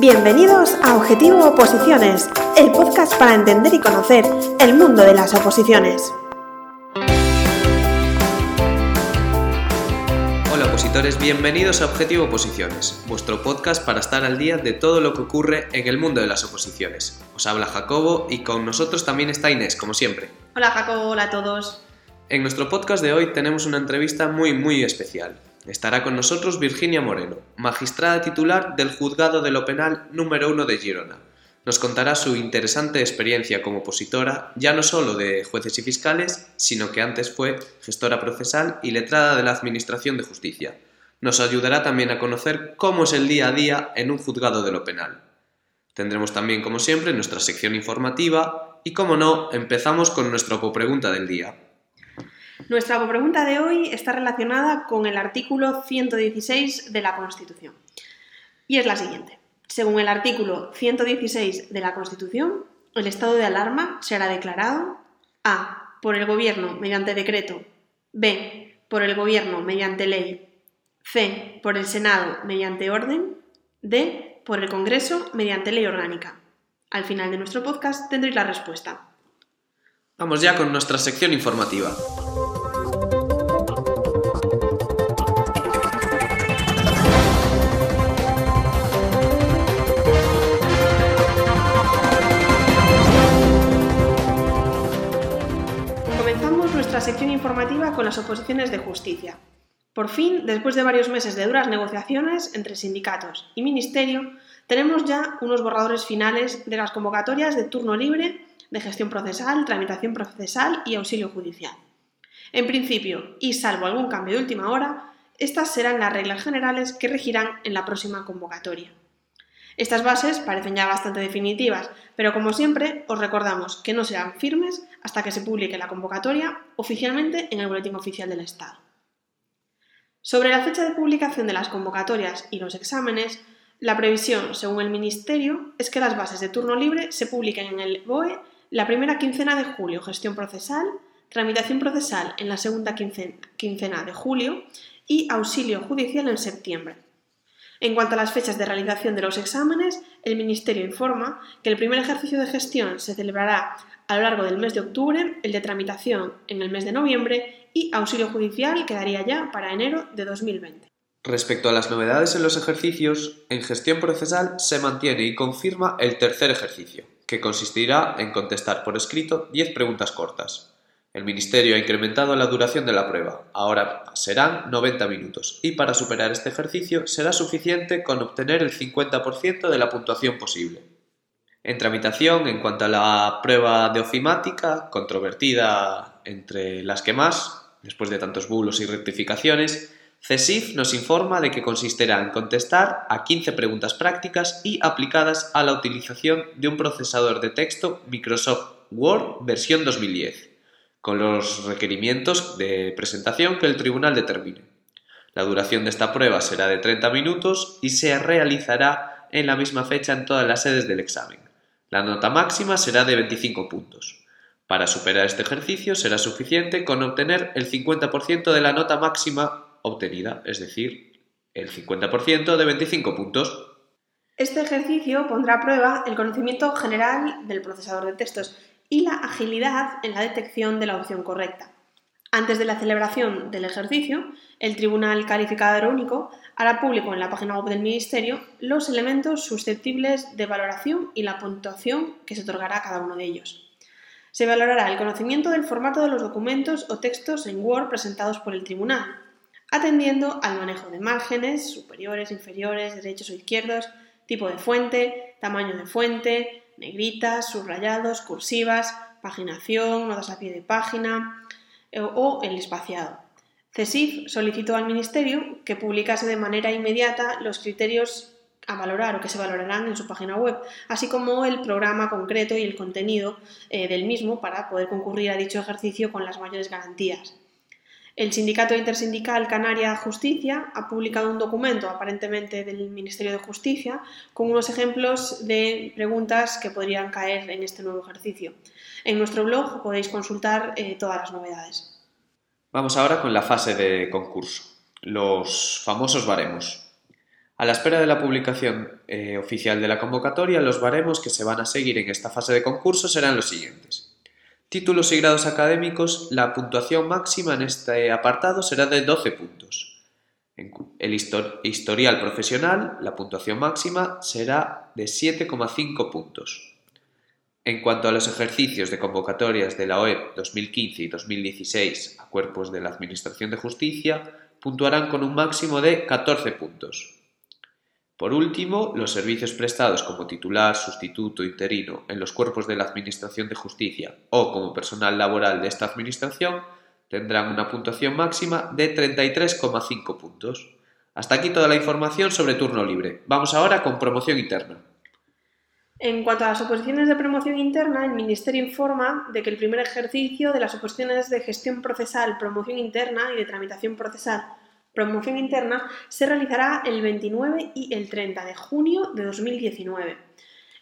Bienvenidos a Objetivo Oposiciones, el podcast para entender y conocer el mundo de las oposiciones. Hola opositores, bienvenidos a Objetivo Oposiciones, vuestro podcast para estar al día de todo lo que ocurre en el mundo de las oposiciones. Os habla Jacobo y con nosotros también está Inés, como siempre. Hola Jacobo, hola a todos. En nuestro podcast de hoy tenemos una entrevista muy muy especial. Estará con nosotros Virginia Moreno, magistrada titular del Juzgado de lo Penal número 1 de Girona. Nos contará su interesante experiencia como opositora, ya no solo de jueces y fiscales, sino que antes fue gestora procesal y letrada de la Administración de Justicia. Nos ayudará también a conocer cómo es el día a día en un juzgado de lo penal. Tendremos también, como siempre, nuestra sección informativa y, como no, empezamos con nuestra pregunta del día. Nuestra pregunta de hoy está relacionada con el artículo 116 de la Constitución. Y es la siguiente. Según el artículo 116 de la Constitución, el estado de alarma será declarado A. por el Gobierno mediante decreto, B. por el Gobierno mediante ley, C. por el Senado mediante orden, D. por el Congreso mediante ley orgánica. Al final de nuestro podcast tendréis la respuesta. Vamos ya con nuestra sección informativa. Sección informativa con las oposiciones de justicia. Por fin, después de varios meses de duras negociaciones entre sindicatos y ministerio, tenemos ya unos borradores finales de las convocatorias de turno libre, de gestión procesal, tramitación procesal y auxilio judicial. En principio, y salvo algún cambio de última hora, estas serán las reglas generales que regirán en la próxima convocatoria. Estas bases parecen ya bastante definitivas, pero como siempre os recordamos que no serán firmes hasta que se publique la convocatoria oficialmente en el Boletín Oficial del Estado. Sobre la fecha de publicación de las convocatorias y los exámenes, la previsión, según el Ministerio, es que las bases de turno libre se publiquen en el BOE la primera quincena de julio, gestión procesal, tramitación procesal en la segunda quincena de julio y auxilio judicial en septiembre. En cuanto a las fechas de realización de los exámenes, el Ministerio informa que el primer ejercicio de gestión se celebrará a lo largo del mes de octubre, el de tramitación en el mes de noviembre y auxilio judicial quedaría ya para enero de 2020. Respecto a las novedades en los ejercicios, en gestión procesal se mantiene y confirma el tercer ejercicio, que consistirá en contestar por escrito 10 preguntas cortas. El Ministerio ha incrementado la duración de la prueba, ahora serán 90 minutos, y para superar este ejercicio será suficiente con obtener el 50% de la puntuación posible. En tramitación, en cuanto a la prueba de ofimática, controvertida entre las que más, después de tantos bulos y rectificaciones, CESIF nos informa de que consistirá en contestar a 15 preguntas prácticas y aplicadas a la utilización de un procesador de texto Microsoft Word versión 2010 con los requerimientos de presentación que el tribunal determine. La duración de esta prueba será de 30 minutos y se realizará en la misma fecha en todas las sedes del examen. La nota máxima será de 25 puntos. Para superar este ejercicio será suficiente con obtener el 50% de la nota máxima obtenida, es decir, el 50% de 25 puntos. Este ejercicio pondrá a prueba el conocimiento general del procesador de textos y la agilidad en la detección de la opción correcta. Antes de la celebración del ejercicio, el Tribunal Calificador Único hará público en la página web del Ministerio los elementos susceptibles de valoración y la puntuación que se otorgará a cada uno de ellos. Se valorará el conocimiento del formato de los documentos o textos en Word presentados por el Tribunal, atendiendo al manejo de márgenes, superiores, inferiores, derechos o izquierdos, tipo de fuente, tamaño de fuente, negritas, subrayados, cursivas, paginación, notas a pie de página eh, o el espaciado. CESIF solicitó al Ministerio que publicase de manera inmediata los criterios a valorar o que se valorarán en su página web, así como el programa concreto y el contenido eh, del mismo para poder concurrir a dicho ejercicio con las mayores garantías. El Sindicato Intersindical Canaria Justicia ha publicado un documento, aparentemente del Ministerio de Justicia, con unos ejemplos de preguntas que podrían caer en este nuevo ejercicio. En nuestro blog podéis consultar eh, todas las novedades. Vamos ahora con la fase de concurso. los famosos baremos. A la espera de la publicación eh, oficial de la convocatoria, los baremos que se van a seguir en esta fase de concurso serán los siguientes. Títulos y grados académicos, la puntuación máxima en este apartado será de 12 puntos. En el historial profesional, la puntuación máxima será de 7,5 puntos. En cuanto a los ejercicios de convocatorias de la OEP 2015 y 2016 a cuerpos de la Administración de Justicia, puntuarán con un máximo de 14 puntos. Por último, los servicios prestados como titular, sustituto, interino en los cuerpos de la Administración de Justicia o como personal laboral de esta Administración tendrán una puntuación máxima de 33,5 puntos. Hasta aquí toda la información sobre turno libre. Vamos ahora con promoción interna. En cuanto a las oposiciones de promoción interna, el Ministerio informa de que el primer ejercicio de las oposiciones de gestión procesal, promoción interna y de tramitación procesal promoción interna se realizará el 29 y el 30 de junio de 2019.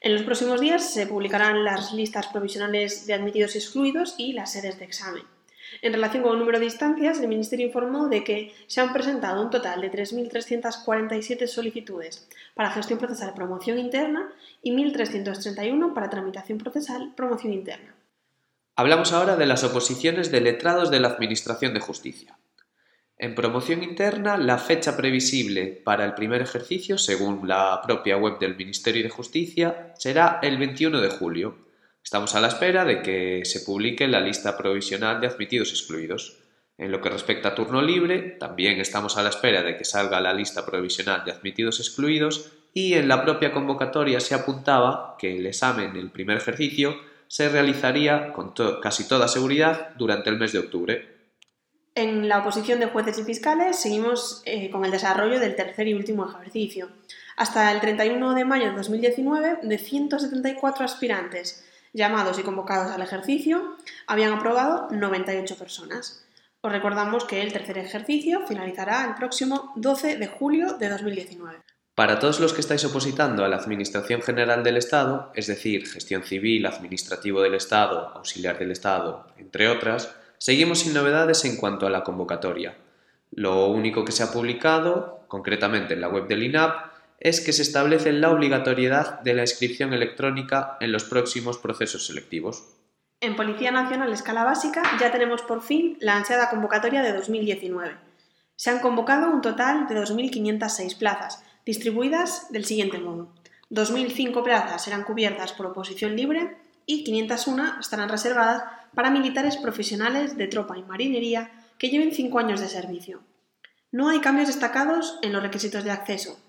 En los próximos días se publicarán las listas provisionales de admitidos y excluidos y las sedes de examen. En relación con el número de instancias, el Ministerio informó de que se han presentado un total de 3.347 solicitudes para gestión procesal promoción interna y 1.331 para tramitación procesal promoción interna. Hablamos ahora de las oposiciones de letrados de la Administración de Justicia. En promoción interna, la fecha previsible para el primer ejercicio, según la propia web del Ministerio de Justicia, será el 21 de julio. Estamos a la espera de que se publique la lista provisional de admitidos excluidos. En lo que respecta a turno libre, también estamos a la espera de que salga la lista provisional de admitidos excluidos y en la propia convocatoria se apuntaba que el examen del primer ejercicio se realizaría con casi toda seguridad durante el mes de octubre, en la oposición de jueces y fiscales seguimos eh, con el desarrollo del tercer y último ejercicio. Hasta el 31 de mayo de 2019, de 174 aspirantes llamados y convocados al ejercicio, habían aprobado 98 personas. Os recordamos que el tercer ejercicio finalizará el próximo 12 de julio de 2019. Para todos los que estáis opositando a la Administración General del Estado, es decir, gestión civil, administrativo del Estado, auxiliar del Estado, entre otras, Seguimos sin novedades en cuanto a la convocatoria. Lo único que se ha publicado, concretamente en la web del INAP, es que se establece la obligatoriedad de la inscripción electrónica en los próximos procesos selectivos. En Policía Nacional Escala Básica ya tenemos por fin la ansiada convocatoria de 2019. Se han convocado un total de 2.506 plazas, distribuidas del siguiente modo. 2.005 plazas serán cubiertas por oposición libre y 501 estarán reservadas para militares profesionales de tropa y marinería que lleven 5 años de servicio. No hay cambios destacados en los requisitos de acceso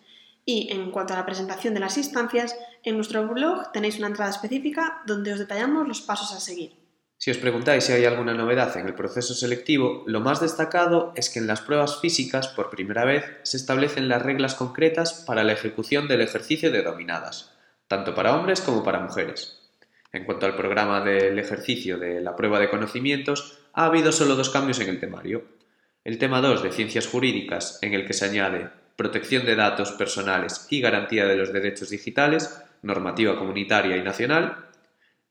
y en cuanto a la presentación de las instancias, en nuestro blog tenéis una entrada específica donde os detallamos los pasos a seguir. Si os preguntáis si hay alguna novedad en el proceso selectivo, lo más destacado es que en las pruebas físicas, por primera vez, se establecen las reglas concretas para la ejecución del ejercicio de dominadas, tanto para hombres como para mujeres. En cuanto al programa del ejercicio de la prueba de conocimientos, ha habido solo dos cambios en el temario. El tema 2 de Ciencias Jurídicas, en el que se añade protección de datos personales y garantía de los derechos digitales, normativa comunitaria y nacional,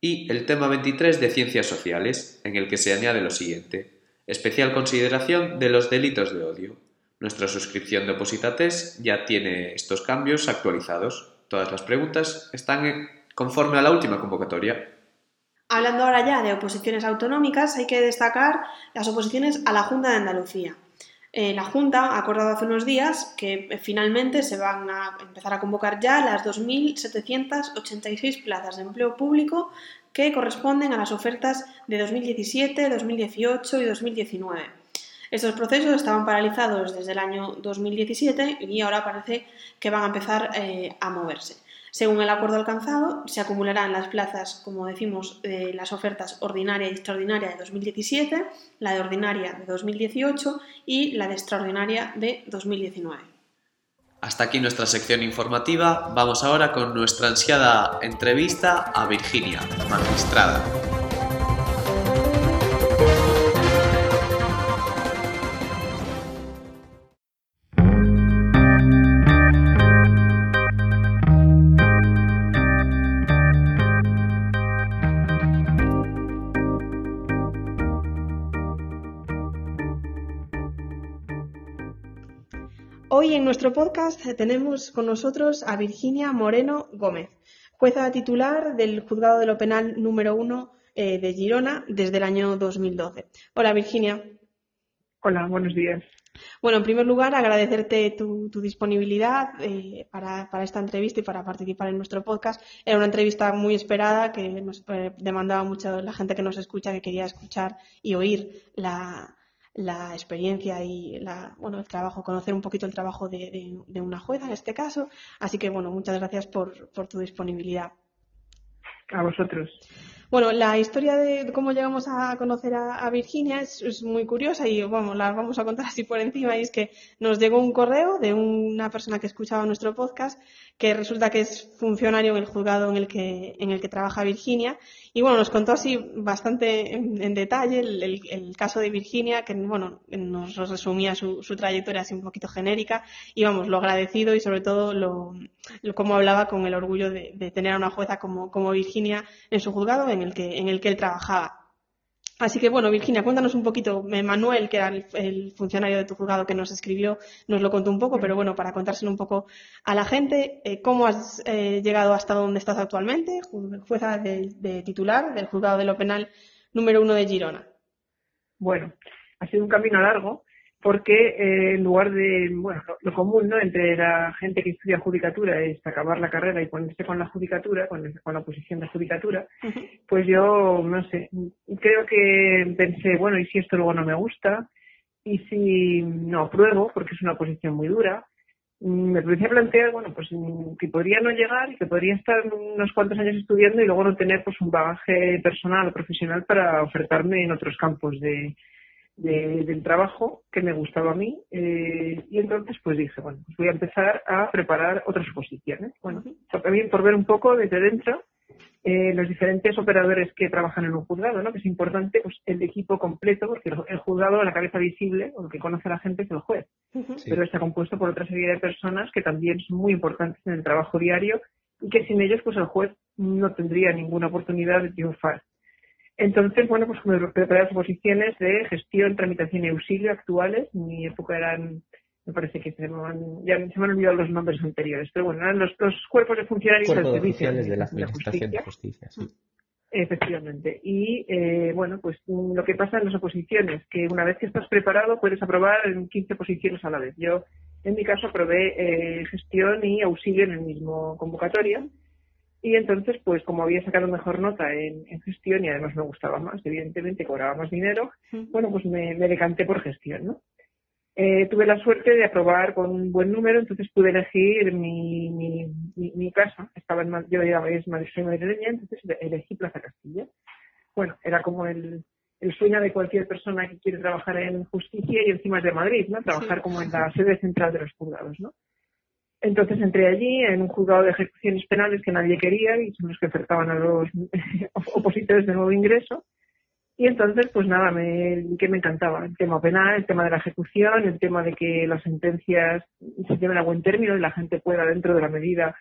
y el tema 23 de Ciencias Sociales, en el que se añade lo siguiente, especial consideración de los delitos de odio. Nuestra suscripción de Opositates ya tiene estos cambios actualizados. Todas las preguntas están en conforme a la última convocatoria. Hablando ahora ya de oposiciones autonómicas, hay que destacar las oposiciones a la Junta de Andalucía. Eh, la Junta ha acordado hace unos días que eh, finalmente se van a empezar a convocar ya las 2.786 plazas de empleo público que corresponden a las ofertas de 2017, 2018 y 2019. Estos procesos estaban paralizados desde el año 2017 y ahora parece que van a empezar eh, a moverse. Según el acuerdo alcanzado, se acumularán las plazas, como decimos, de las ofertas ordinaria y extraordinaria de 2017, la de ordinaria de 2018 y la de extraordinaria de 2019. Hasta aquí nuestra sección informativa. Vamos ahora con nuestra ansiada entrevista a Virginia, magistrada. Hoy en nuestro podcast tenemos con nosotros a Virginia Moreno Gómez, jueza titular del Juzgado de lo Penal número 1 eh, de Girona desde el año 2012. Hola Virginia. Hola, buenos días. Bueno, en primer lugar, agradecerte tu, disponibilidad eh, para, esta entrevista y para participar en nuestro podcast. Era una entrevista muy esperada que nos eh, demandaba mucho la gente que nos escucha, que quería escuchar y oír la, experiencia y bueno, el trabajo, conocer un poquito el trabajo de, una jueza en este caso. Así que, bueno, muchas gracias por, por tu disponibilidad. A vosotros. Bueno, la historia de cómo llegamos a conocer a, Virginia es, muy curiosa y vamos, la vamos a contar así por encima. Y es que nos llegó un correo de una persona que escuchaba nuestro podcast que resulta que es funcionario en el juzgado en el que, en el que trabaja Virginia. Y bueno, nos contó así bastante en, detalle el, caso de Virginia, que bueno, nos resumía su, trayectoria así un poquito genérica. Y vamos, lo agradecido y sobre todo lo, cómo hablaba con el orgullo de, tener a una jueza como, como Virginia en su juzgado en el que, en el que él trabajaba. Así que bueno, Virginia, cuéntanos un poquito. Manuel, que era el, funcionario de tu juzgado que nos escribió, nos lo contó un poco, pero bueno, para contárselo un poco a la gente, eh, ¿cómo has eh, llegado hasta donde estás actualmente? Jueza de, titular del juzgado de lo penal número uno de Girona. Bueno, ha sido un camino largo porque eh, en lugar de, bueno, lo, común, ¿no? Entre la gente que estudia judicatura es acabar la carrera y ponerse con la judicatura, con, con la posición de judicatura, pues yo, no sé, creo que pensé, bueno, ¿y si esto luego no me gusta? ¿Y si no apruebo? Porque es una posición muy dura. Me empecé a plantear, bueno, pues que podría no llegar y que podría estar unos cuantos años estudiando y luego no tener pues un bagaje personal o profesional para ofertarme en otros campos de, del trabajo que me gustaba a mí eh, y entonces pues dije, bueno, pues voy a empezar a preparar otras posiciones. Bueno, también por ver un poco desde dentro eh, los diferentes operadores que trabajan en un juzgado, ¿no? Que es importante pues el equipo completo porque el juzgado, la cabeza visible o lo que conoce a la gente es el juez, pero está compuesto por otra serie de personas que también son muy importantes en el trabajo diario y que sin ellos pues el juez no tendría ninguna oportunidad de triunfar. Entonces, bueno, pues me preparé las posiciones de gestión, tramitación y auxilio actuales. En mi época eran, me parece que se me han, ya se me han olvidado los nombres anteriores, pero bueno, eran los, los cuerpos de funcionarios del servicio de, la Administración de Justicia. sí. Efectivamente. Y eh, bueno, pues lo que pasa en las oposiciones, que una vez que estás preparado puedes aprobar en 15 posiciones a la vez. Yo, en mi caso, aprobé eh, gestión y auxilio en el mismo convocatoria y entonces, pues como había sacado mejor nota en, gestión y además me gustaba más, evidentemente cobraba más dinero, bueno, pues me, decanté por gestión, ¿no? Eh, tuve la suerte de aprobar con un buen número, entonces pude elegir mi, mi, mi, casa. Estaba en, yo es soy madrileña, entonces elegí Plaza Castilla. Bueno, era como el, el sueño de cualquier persona que quiere trabajar en justicia y encima es de Madrid, ¿no? Trabajar como en la sede central de los juzgados, ¿no? Entonces entré allí en un juzgado de ejecuciones penales que nadie quería y son los que ofertaban a los opositores de nuevo ingreso. Y entonces, pues nada, me, que me encantaba el tema penal, el tema de la ejecución, el tema de que las sentencias se lleven a buen término y la gente pueda, dentro de la medida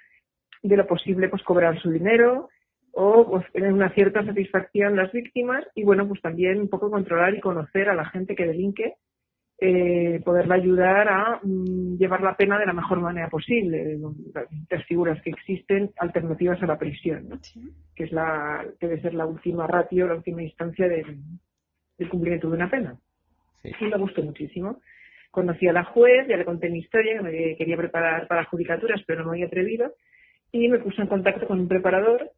de lo posible, pues cobrar su dinero o pues, tener una cierta satisfacción las víctimas y, bueno, pues también un poco controlar y conocer a la gente que delinque eh, poderla ayudar a mm, llevar la pena de la mejor manera posible. Las figuras que existen alternativas a la prisión, que es la debe ser la última ratio, la última instancia del, cumplimiento de una pena. Y me gustó muchísimo. Conocí a la juez, ya le conté mi historia, que me quería preparar para judicaturas, pero no me había atrevido, y me puse en contacto con un preparador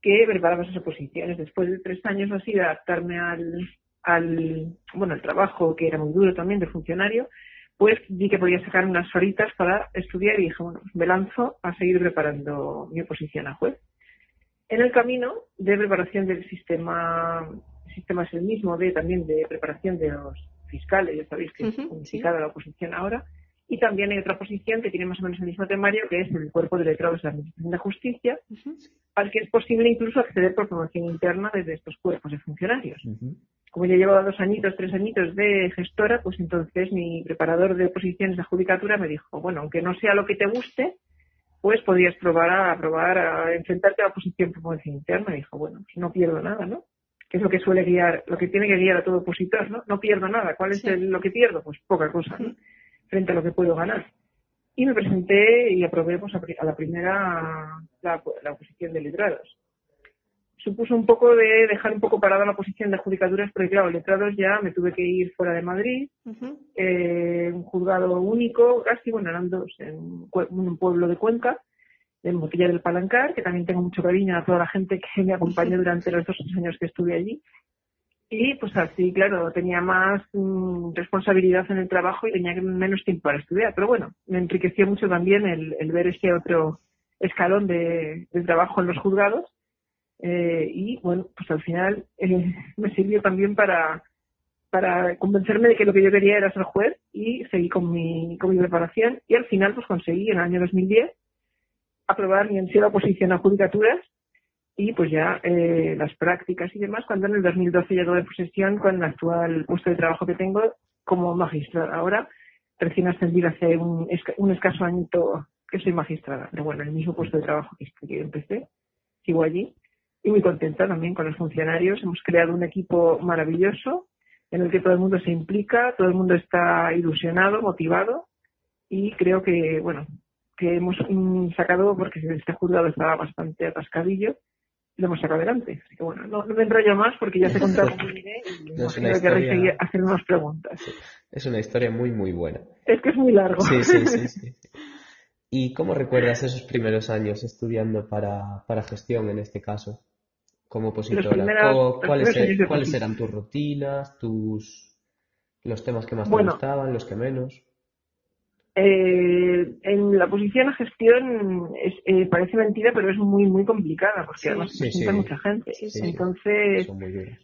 que preparaba esas oposiciones. Después de tres años así de adaptarme al, al, bueno, el trabajo que era muy duro también de funcionario, pues vi que podía sacar unas horitas para estudiar y dije, bueno, me lanzo a seguir preparando mi oposición a juez. En el camino de preparación del sistema, el sistema es el mismo de también de preparación de los fiscales, ya sabéis que es unificada la oposición ahora, y también hay otra posición que tiene más o menos el mismo temario, que es el cuerpo de letrados de la Administración de Justicia, al que es posible incluso acceder por promoción interna desde estos cuerpos de funcionarios como yo llevaba dos añitos, tres añitos de gestora, pues entonces mi preparador de oposiciones de judicatura me dijo, bueno, aunque no sea lo que te guste, pues podrías probar a probar a enfrentarte a la oposición por promoción interna. Me dijo, bueno, pues no pierdo nada, ¿no? Que es lo que suele guiar, lo que tiene que guiar a todo opositor, ¿no? No pierdo nada. ¿Cuál es lo que pierdo? Pues poca cosa, ¿no? Frente a lo que puedo ganar. Y me presenté y aprobé pues, a la primera la, la oposición de letrados supuso un poco de dejar un poco parada la posición de judicaturas, porque claro, letrados ya me tuve que ir fuera de Madrid, eh, un juzgado único, casi, bueno, eran dos, en un pueblo de Cuenca, en Motilla del Palancar, que también tengo mucho cariño a toda la gente que me acompañó durante los dos años que estuve allí. Y pues así, claro, tenía más mm, responsabilidad en el trabajo y tenía menos tiempo para estudiar. Pero bueno, me enriqueció mucho también el, ver ese otro escalón de trabajo en los juzgados eh, y bueno, pues al final eh, me sirvió también para, para convencerme de que lo que yo quería era ser juez y seguí con mi, con mi preparación y al final pues conseguí en el año 2010 aprobar mi ansiedad oposición a judicaturas y pues ya eh, las prácticas y demás cuando en el 2012 llegó de posesión con el actual puesto de trabajo que tengo como magistrada. Ahora recién ascendida hace un, escaso año que soy magistrada, pero bueno, el mismo puesto de trabajo que, que empecé, sigo allí y muy contenta también con los funcionarios. Hemos creado un equipo maravilloso en el que todo el mundo se implica, todo el mundo está ilusionado, motivado y creo que, bueno, que hemos mm, sacado, porque este juzgado estaba bastante atascadillo, lo hemos sacado adelante. Así que bueno, no, me enrollo más porque ya te he contado cómo iré y no historia... que seguir hacer unas preguntas. Es una historia muy, muy buena. Es que es muy largo. Sí, sí, sí. sí. ¿Y cómo recuerdas esos primeros años estudiando para, para gestión en este caso? como opositora? ¿Cuáles, er-, ¿cuáles eran tus rutinas, tus los temas que más te gustaban, los que menos? Eh, en la posición a gestión es, eh, parece mentira, pero es muy muy complicada porque además se mucha gente. Entonces,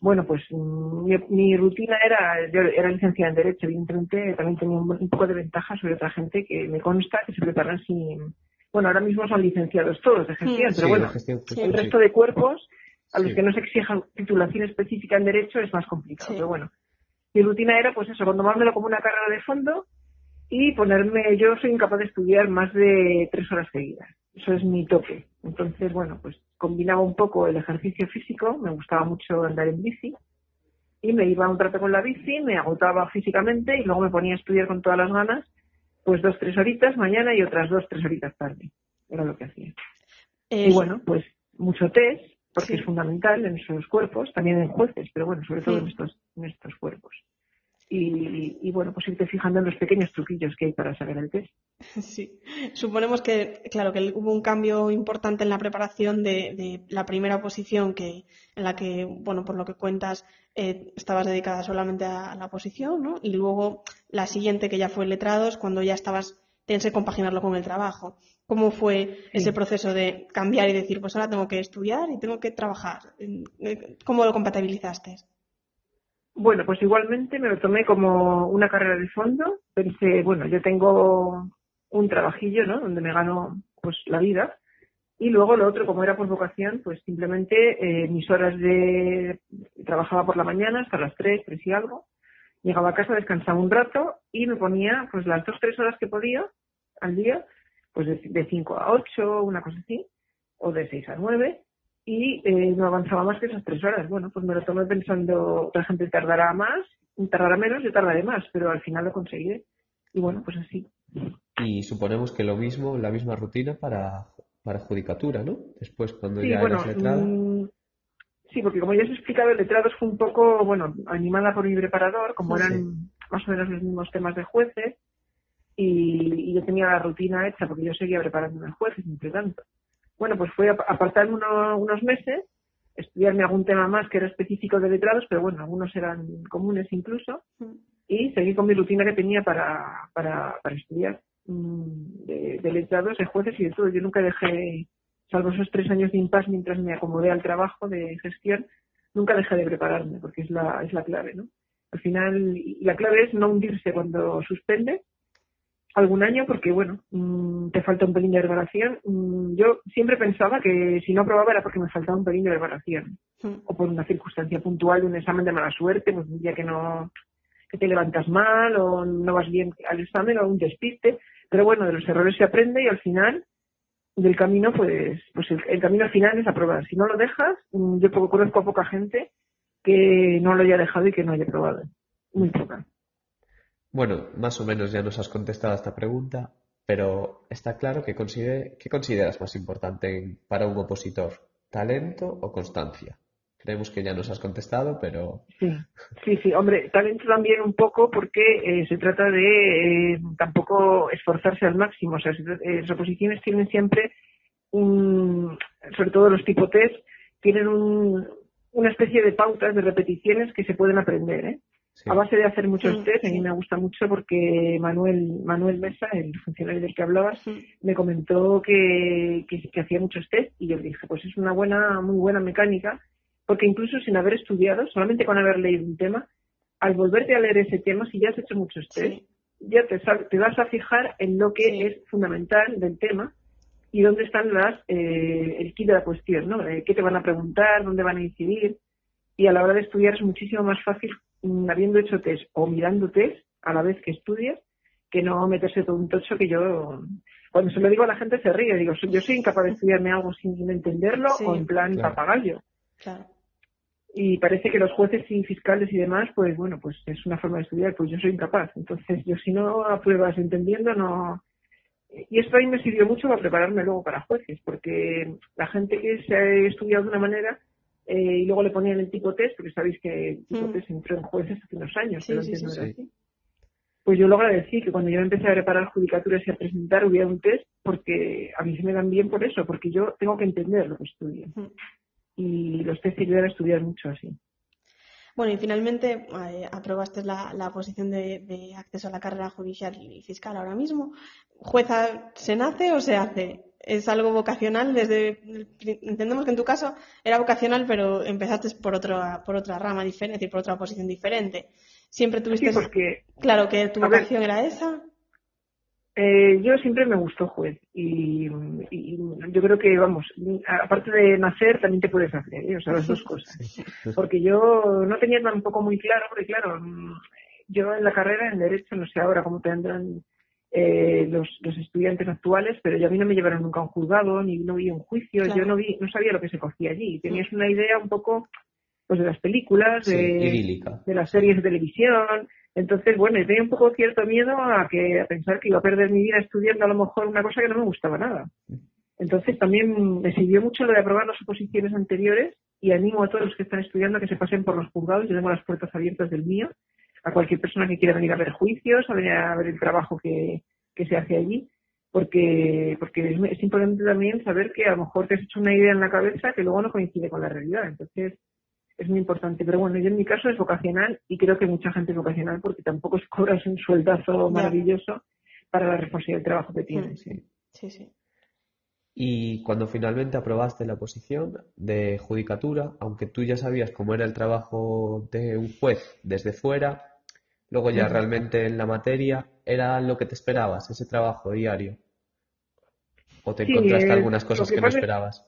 bueno, pues mi, rutina era, yo era licenciada en Derecho, evidentemente también tenía un, poco de ventaja sobre otra gente que me consta que se preparan sin... Bueno, ahora mismo son licenciados todos de gestión, pero bueno, el resto de cuerpos a los que no se exija titulación específica en derecho es más complicado. Pero bueno, mi rutina era pues eso, tomármelo como una carrera de fondo y ponerme, yo soy incapaz de estudiar más de tres horas seguidas. Eso es mi tope. Entonces, bueno, pues combinaba un poco el ejercicio físico, me gustaba mucho andar en bici y me iba un rato con la bici, me agotaba físicamente y luego me ponía a estudiar con todas las ganas, pues dos, tres horitas mañana y otras dos, tres horitas tarde. Era lo que hacía. Y bueno, pues mucho test, porque es fundamental en esos cuerpos, también en jueces, pero bueno, sobre todo en, estos, en estos cuerpos. Y, bueno, pues irte fijando en los pequeños truquillos que hay para saber el test. Sí, suponemos que, claro, que hubo un cambio importante en la preparación de, la primera posición que, en la que, bueno, por lo que cuentas, eh, estabas dedicada solamente a la posición, ¿no? Y luego la siguiente que ya fue letrados, cuando ya estabas, tienes que compaginarlo con el trabajo. ¿Cómo fue ese proceso de cambiar y decir, pues ahora tengo que estudiar y tengo que trabajar? Eh, ¿Cómo lo compatibilizaste? Bueno, pues igualmente me lo tomé como una carrera de fondo. Pensé, bueno, yo tengo un trabajillo, ¿no? Donde me gano pues la vida. Y luego lo otro, como era por vocación, pues simplemente eh, mis horas de... Trabajaba por la mañana hasta las tres, tres y algo. Llegaba a casa, descansaba un rato y me ponía pues las dos, tres horas que podía al día pues de 5 a 8, una cosa así, o de 6 a 9, y eh, no avanzaba más que esas tres horas. Bueno, pues me lo tomé pensando, otra gente tardará más, tardará menos, yo tardaré más, pero al final lo conseguiré. Y bueno, pues así. Y suponemos que lo mismo, la misma rutina para, para judicatura, ¿no? Después, cuando ya bueno, eras letrada. Mm, sí, porque como ya os he explicado, el letrado fue un poco, bueno, animada por mi preparador, como eran más o menos los mismos temas de jueces, y, yo tenía la rutina hecha porque yo seguía preparando el jueces, entre tanto. Bueno, pues fue apartarme unos meses, estudiarme algún tema más que era específico de letrados, pero bueno, algunos eran comunes incluso, mm. y seguí con mi rutina que tenía para, para, para estudiar mm, de, letrados, de jueces y de todo. Yo nunca dejé, salvo esos tres años de impas mientras me acomodé al trabajo de gestión, nunca dejé de prepararme, porque es la, es la clave, ¿no? Al final, la clave es no hundirse cuando suspende, algún año porque, bueno, mm, te falta un pelín de preparación. Mm, yo siempre pensaba que si no aprobaba era porque me faltaba un pelín de preparación hmm. o por una circunstancia puntual de un examen de mala suerte, pues un día que no que te levantas mal o no vas bien al examen o un despiste. Pero bueno, de los errores se aprende y al final del camino, pues, pues el, camino final es aprobar. Si no lo dejas, mm, yo conozco a poca gente que no lo haya dejado y que no haya probado. Muy poca. Bueno, más o menos ya nos has contestado a esta pregunta, pero está claro que ¿qué consideras más importante para un opositor? ¿Talento o constancia? Creemos que ya nos has contestado, pero... Sí, sí, sí. Hombre, talento también un poco porque eh, se trata de eh, tampoco esforzarse al máximo. O sea, eh, las oposiciones tienen siempre, un, sobre todo los tipo test, tienen una especie de pautas, de repeticiones que se pueden aprender, ¿eh? A base de hacer muchos test, a mí me gusta mucho porque Manuel, Manuel Mesa, el funcionario del que hablabas, me comentó que, que, hacía muchos test y yo le dije, pues es una buena, muy buena mecánica, porque incluso sin haber estudiado, solamente con haber leído un tema, al volverte a leer ese tema, si ya has hecho muchos test, ya te, te vas a fijar en lo que es fundamental del tema y dónde están las, eh, el kit de la cuestión, ¿no? Eh, ¿Qué te van a preguntar? ¿Dónde van a incidir? Y a la hora de estudiar es muchísimo más fácil Mm, habiendo hecho test o mirando test a la vez que estudias, que no meterse todo un tocho que yo, cuando se lo digo a la gente se ríe, digo, yo soy incapaz de estudiarme algo sin entenderlo o en plan papagayo. Y parece que los jueces y fiscales y demás, pues bueno, pues es una forma de estudiar, pues yo soy incapaz. Entonces yo si no apruebas entendiendo, no... Y esto ahí me sirvió mucho para prepararme luego para jueces, porque la gente que se ha estudiado de una manera eh, y luego le ponían el tipo test, porque sabéis que el tipo mm. test entró en jueces hace unos años, pero antes no era así. Pues yo lo agradecí, que cuando yo empecé a preparar judicaturas y a presentar hubiera un test, porque a mí se me dan bien por eso, porque yo tengo que entender lo que estudio. Mm. Y los test ayudan a estudiar mucho así. Bueno, y finalmente eh, aprobaste la, la posición de, de, acceso a la carrera judicial y fiscal ahora mismo. ¿Jueza se nace o se hace? Es algo vocacional desde entendemos que en tu caso era vocacional pero empezaste por otra por otra rama diferente y por otra posición diferente. Siempre tuviste claro que tu vocación era esa. eh, yo siempre me gustó juez y, yo creo que vamos aparte de nacer también te puedes hacer ¿eh? o sea las dos cosas. Porque yo no tenía tampoco muy claro porque claro yo en la carrera en derecho no sé ahora cómo tendrán eh, los, los, estudiantes actuales, pero yo a mí no me llevaron nunca a un juzgado, ni no vi un juicio, yo no vi, no sabía lo que se cogía allí. Tenías una idea un poco pues de las películas, de, de las series de televisión. Entonces, bueno, tenía un poco cierto miedo a que a pensar que iba a perder mi vida estudiando a lo mejor una cosa que no me gustaba nada. Entonces también me sirvió mucho lo de aprobar las oposiciones anteriores y animo a todos los que están estudiando a que se pasen por los juzgados. Yo tengo las puertas abiertas del mío a cualquier persona que quiera venir a ver juicios, a venir a ver el trabajo que, se hace allí, porque, porque es, importante también saber que a lo mejor te has hecho una idea en la cabeza que luego no coincide con la realidad. Entonces, es muy importante. Pero bueno, yo en mi caso es vocacional y creo que mucha gente es vocacional porque tampoco cobras un sueldazo maravilloso para la responsabilidad del trabajo que tienes. Sí, sí. sí. Y cuando finalmente aprobaste la posición de judicatura, aunque tú ya sabías cómo era el trabajo de un juez desde fuera, luego ya realmente en la materia, ¿era lo que te esperabas, ese trabajo diario? ¿O te encontraste algunas cosas que, no esperabas?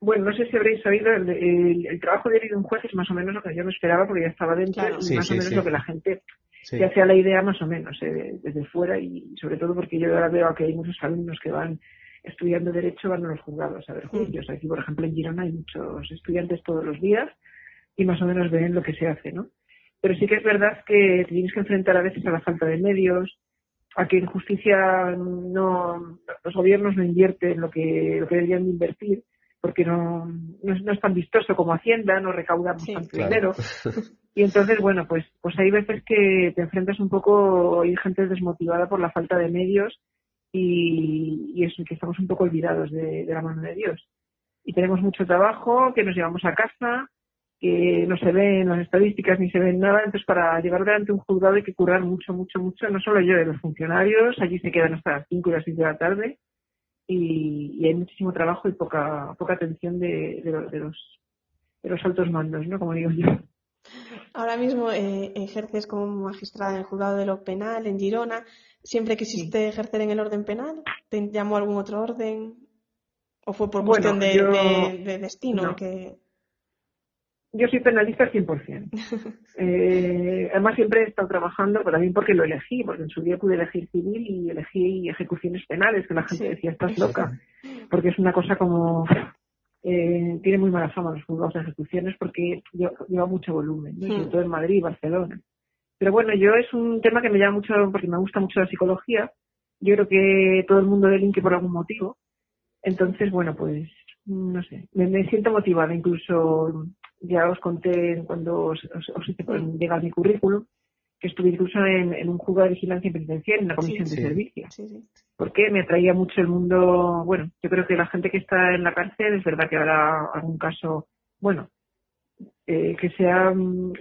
bueno, no sé si habréis sabido, el, trabajo diario de un juez es más o menos lo que yo me esperaba porque ya estaba dentro y más o menos lo que la gente se hacía la idea más o menos eh, desde fuera y sobre todo porque yo ahora veo que hay muchos alumnos que van estudiando Derecho van a los juzgados a ver juicios. Aquí, por ejemplo, en Girona hay muchos estudiantes todos los días y más o menos ven lo que se hace, ¿no? Pero sí que es verdad que tienes que enfrentar a veces a la falta de medios, a que en justicia no, los gobiernos no invierten lo que, lo que deberían de invertir, porque no, no, es, tan vistoso como Hacienda, no recaudamos tanto dinero. Y entonces, bueno, pues, pues hay veces que te enfrentas un poco, hay gente desmotivada por la falta de medios y, y eso, que estamos un poco olvidados de, la mano de Dios. Y tenemos mucho trabajo que nos llevamos a casa, que no se ven las estadísticas ni se ven nada, entonces para llegar delante un juzgado hay que currar mucho, mucho, mucho, no solo yo, de los funcionarios, allí se quedan hasta las 5 y las 6 de la tarde y, hay muchísimo trabajo y poca, poca atención de, de, de, los, de los altos mandos, ¿no? Como digo yo. Ahora mismo eh, ejerces como magistrada en el juzgado de lo penal en Girona. ¿Siempre quisiste ejercer en el orden penal? ¿Te llamó algún otro orden? ¿O fue por cuestión de, destino? que... Yo soy penalista al 100%. eh, además, siempre he estado trabajando, pero también porque lo elegí, porque en su día pude elegir civil y elegí ejecuciones penales, que la gente decía, estás loca, porque es una cosa como eh, tiene muy mala fama los juzgados de ejecuciones porque lleva mucho volumen, sobre todo en Madrid y Barcelona. Pero bueno, yo es un tema que me llama mucho, porque me gusta mucho la psicología. Yo creo que todo el mundo delinque por algún motivo. Entonces, bueno, pues, no sé, me, siento motivada. Incluso ya os conté cuando os, os, hice llegar mi currículum, que estuve incluso en, un juzgado de vigilancia penitenciaria, en una comisión de servicio. Porque me atraía mucho el mundo, bueno, yo creo que la gente que está en la cárcel, es verdad que habrá algún caso, bueno, eh, que sea, mm,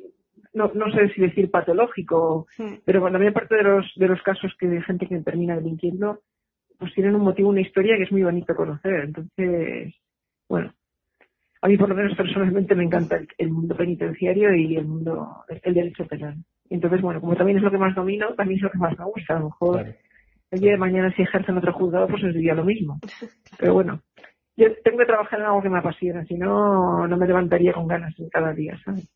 no, no sé si decir patológico, pero bueno, la mayor parte de los, de los casos que de gente que termina delinquiendo, pues tienen un motivo, una historia que es muy bonito conocer. Entonces, bueno, a mí por lo menos personalmente me encanta el, mundo penitenciario y el mundo, el derecho penal. Entonces, bueno, como también es lo que más domino, también es lo que más me gusta. A lo mejor el día de mañana si ejercen otro juzgado, pues os diría lo mismo. Pero bueno, yo tengo que trabajar en algo que me apasiona, si no, no me levantaría con ganas cada día, ¿sabes?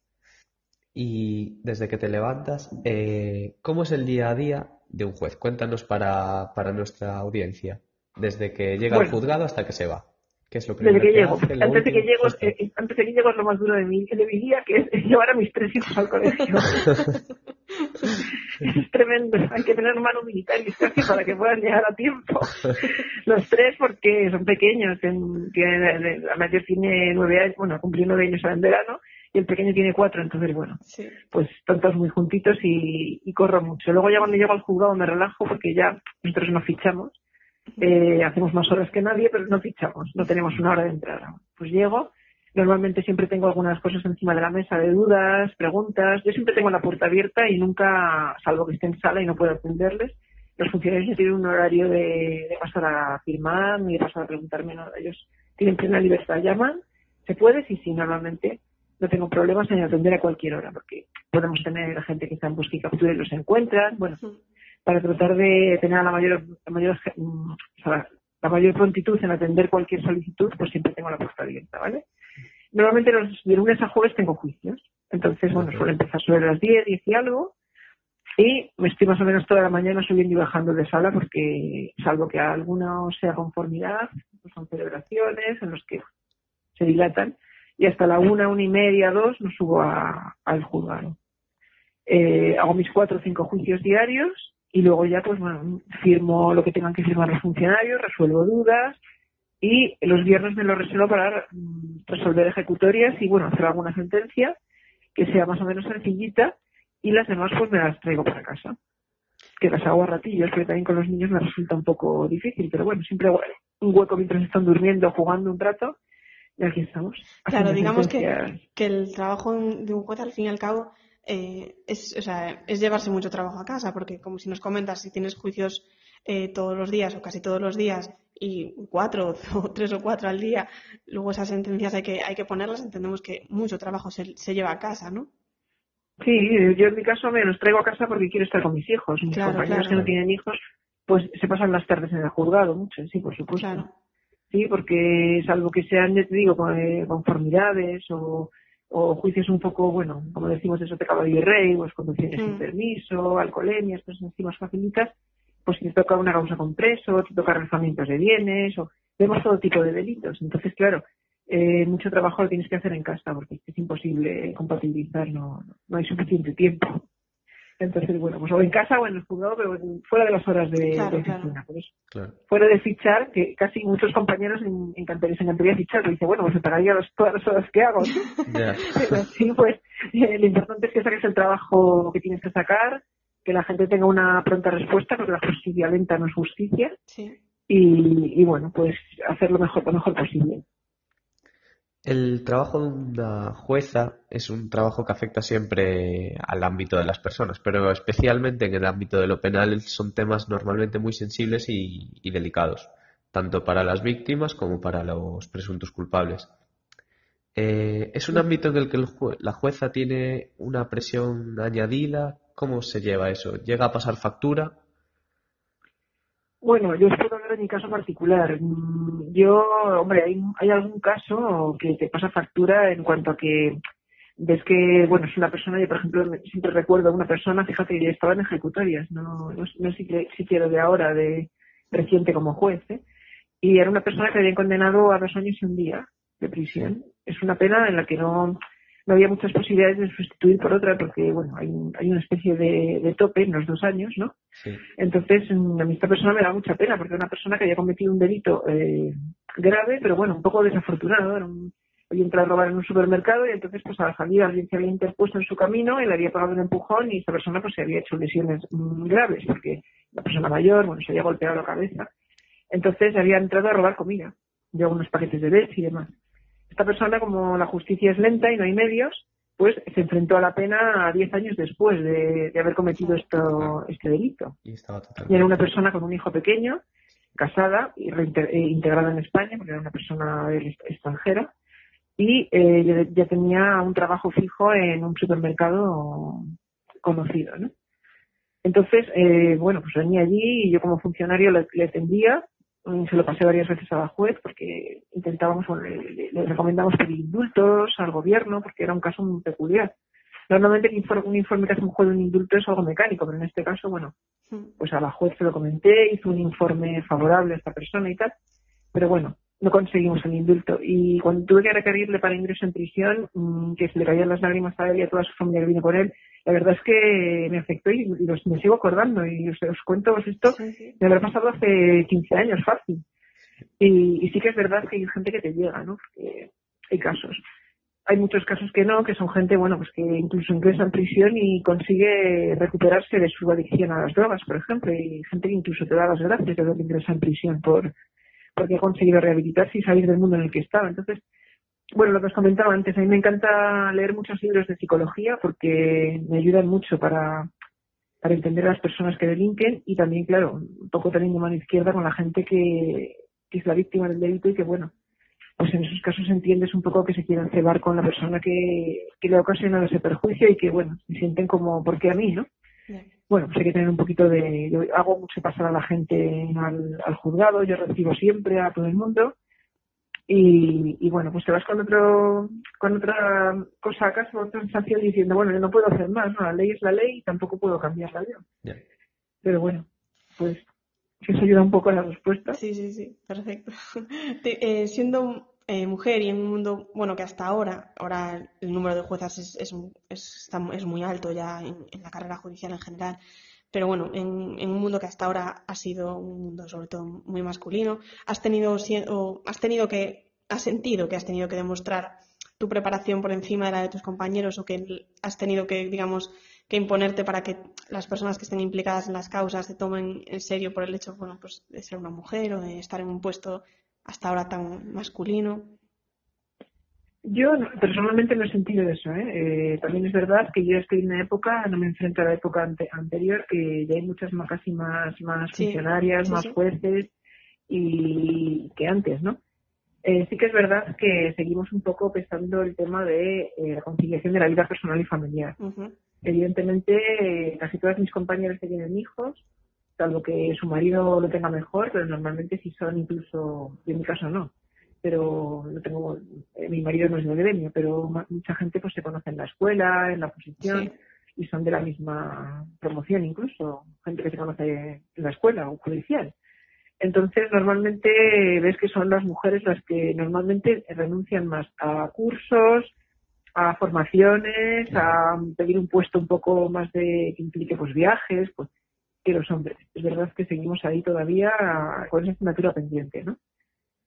Y desde que te levantas, eh, ¿cómo es el día a día de un juez? Cuéntanos para, para nuestra audiencia, desde que llega al juzgado hasta que se va. ¿Qué es lo Desde que, llego. antes, de que llego eh, antes de que llego es lo más duro de mi, de mi día, que es llevar a mis tres hijos al colegio. es tremendo. Hay que tener mano militar y para que puedan llegar a tiempo. Los tres porque son pequeños. Tiene, la mayor tiene nueve años, bueno, cumplió nueve años en verano y el pequeño tiene cuatro, entonces bueno, pues están todos muy juntitos y, y corro mucho. Luego ya cuando llego al juzgado me relajo porque ya nosotros nos fichamos eh, hacemos más horas que nadie, pero no fichamos, no tenemos una hora de entrada. Pues llego, normalmente siempre tengo algunas cosas encima de la mesa de dudas, preguntas. Yo siempre tengo la puerta abierta y nunca, salvo que esté en sala y no puedo atenderles, los funcionarios tienen un horario de, pasar a firmar ni de pasar a preguntarme nada. Ellos tienen plena libertad, llaman, se puede, sí, sí, normalmente no tengo problemas en atender a cualquier hora, porque podemos tener gente que está en busca y captura y los encuentran. Bueno, para tratar de tener la mayor, la mayor, la mayor prontitud en atender cualquier solicitud, pues siempre tengo la puerta abierta, ¿vale? Normalmente los, de lunes a jueves tengo juicios. Entonces, bueno, suele empezar sobre las 10, 10 y algo. Y me estoy más o menos toda la mañana subiendo y bajando de sala porque, salvo que alguna sea conformidad, pues son celebraciones en los que se dilatan. Y hasta la una, una y media, dos, no subo al juzgado. Eh, hago mis cuatro o cinco juicios diarios y luego ya pues bueno, firmo lo que tengan que firmar los funcionarios, resuelvo dudas y los viernes me lo resuelvo para resolver ejecutorias y bueno, hacer alguna sentencia que sea más o menos sencillita y las demás pues me las traigo para casa. Que las hago a ratillos, porque también con los niños me resulta un poco difícil, pero bueno, siempre un hueco mientras están durmiendo, jugando un rato y aquí estamos. Claro, digamos que, que el trabajo de un juez al fin y al cabo eh, es, o sea, es llevarse mucho trabajo a casa, porque como si nos comentas, si tienes juicios eh, todos los días o casi todos los días y cuatro o tres o cuatro al día, luego esas sentencias hay que, hay que ponerlas, entendemos que mucho trabajo se, se lleva a casa, ¿no? Sí, yo en mi caso me los traigo a casa porque quiero estar con mis hijos. Mis compañeros que no tienen hijos, pues se pasan las tardes en el juzgado mucho, sí, por supuesto. Sí, porque salvo que sean, ya te digo, eh, conformidades o o juicios un poco, bueno, como decimos, eso de caballo y rey, pues conducciones sin mm. permiso, alcoholemias, pues encima facilitas, pues si te toca una causa con preso, te toca rezamientos de bienes, o vemos todo tipo de delitos. Entonces, claro, eh, mucho trabajo lo tienes que hacer en casa porque es imposible compatibilizar, no, no hay suficiente tiempo. Entonces, bueno, pues o en casa o en el juzgado, pero fuera de las horas de, oficina. Fuera de fichar, que casi muchos compañeros en, en cantería, en fichar, dice, bueno, pues se pagaría todas las horas que hago. sí, pues eh, lo importante es que saques el trabajo que tienes que sacar, que la gente tenga una pronta respuesta, porque la justicia lenta no es justicia. Y, y bueno, pues hacer lo mejor, lo mejor posible. El trabajo de una jueza es un trabajo que afecta siempre al ámbito de las personas, pero especialmente en el ámbito de lo penal son temas normalmente muy sensibles y, delicados, tanto para las víctimas como para los presuntos culpables. Eh, ¿Es un ámbito en el que la jueza tiene una presión añadida? ¿Cómo se lleva eso? ¿Llega a pasar factura? Bueno, yo puedo hablar de mi caso particular. Yo, hombre, hay, hay algún caso que te pasa factura en cuanto a que ves que, bueno, es una persona, yo por ejemplo siempre recuerdo a una persona, fíjate, que estaba en ejecutorias, no, no, no siquiera de ahora, de reciente como juez, ¿eh? y era una persona que habían condenado a dos años y un día de prisión. Es una pena en la que no, no había muchas posibilidades de sustituir por otra porque, bueno, hay, hay una especie de, tope en los dos años, ¿no? Entonces, mm, a mí esta persona me da mucha pena porque era una persona que había cometido un delito eh, grave, pero bueno, un poco desafortunado. Era un, había entrado a robar en un supermercado y entonces, pues a la salida alguien se había interpuesto en su camino y le había pagado un empujón y esta persona, pues se había hecho lesiones mm, graves porque la persona mayor, bueno, se había golpeado la cabeza. Entonces, había entrado a robar comida, llevaba unos paquetes de leche y demás. Esta persona, como la justicia es lenta y no hay medios, pues se enfrentó a la pena a 10 años después de, haber cometido esto, este delito. Y, era una persona con un hijo pequeño, casada y e integrada en España, porque era una persona extranjera, y eh, ya, tenía un trabajo fijo en un supermercado conocido. ¿no? Entonces, eh, bueno, pues venía allí y yo como funcionario le, le atendía se lo pasé varias veces a la juez porque intentábamos, le, recomendamos pedir indultos al gobierno porque era un caso muy peculiar. Normalmente un informe que hace un juez de un indulto es algo mecánico, pero en este caso, bueno, hmm. pues a la juez se lo comenté, hizo un informe favorable a esta persona y tal, pero bueno, no conseguimos el indulto. Y cuando tuve que requerirle para ingreso en prisión, mm, que se le caían las lágrimas a él y a toda su familia que vino con él, la verdad es que me afectó y, me sigo acordando. Y os, cuento pues esto, me habrá pasado hace 15 años, fácil. Y, sí que es verdad que hay gente que te llega, ¿no? Porque hay casos. Hay muchos casos que no, que son gente, bueno, pues que incluso ingresa en prisión y consigue recuperarse de su adicción a las drogas, por ejemplo. Y gente que incluso te da las gracias de que ingresa en prisión por porque ha conseguido rehabilitarse y salir del mundo en el que estaba. Entonces, bueno, lo que os comentaba antes, a mí me encanta leer muchos libros de psicología porque me ayudan mucho para, para entender a las personas que delinquen y también, claro, un poco teniendo mano izquierda con la gente que, que es la víctima del delito y que, bueno, pues en esos casos entiendes un poco que se quieren cebar con la persona que, que le ha ocasionado ese perjuicio y que, bueno, se sienten como, ¿por qué a mí, no? Bueno, pues hay que tener un poquito de... Yo hago mucho pasar a la gente al, al juzgado, yo recibo siempre a todo el mundo y, y, bueno, pues te vas con otro con otra cosa acá, con otra sensación diciendo, bueno, yo no puedo hacer más, ¿no? La ley es la ley y tampoco puedo cambiarla yo. Pero bueno, pues eso ayuda un poco a la respuesta. Sí, sí, sí, perfecto. eh, siendo eh, mujer y en un mundo, bueno, que hasta ahora, ahora el número de juezas es, es, es, es muy alto ya en, en, la carrera judicial en general, pero bueno, en, un mundo que hasta ahora ha sido un mundo sobre todo muy masculino, has tenido, o has tenido que, has sentido que has tenido que demostrar tu preparación por encima de la de tus compañeros o que has tenido que, digamos, que imponerte para que las personas que estén implicadas en las causas se tomen en serio por el hecho, bueno, pues de ser una mujer o de estar en un puesto hasta ahora tan masculino. Yo personalmente no he sentido eso. ¿eh? ¿eh? también es verdad que yo estoy en una época, no me enfrento a la época anterior, que ya hay muchas más, casi más, más funcionarias, más jueces y que antes, ¿no? Eh, sí que es verdad que seguimos un poco pensando el tema de eh, la conciliación de la vida personal y familiar. Evidentemente, casi todas mis compañeras que tienen hijos, salvo que su marido lo tenga mejor, pero normalmente si son incluso, en mi caso no, pero no tengo, eh, mi marido no es de gremio, pero mucha gente pues se conoce en la escuela, en la posición y son de la misma promoción incluso, gente que se conoce en la escuela o judicial. Entonces, normalmente ves que son las mujeres las que normalmente renuncian más a cursos, a formaciones, a pedir un puesto un poco más de que implique pues viajes, pues que los hombres. Es verdad que seguimos ahí todavía con esa asignatura pendiente, ¿no?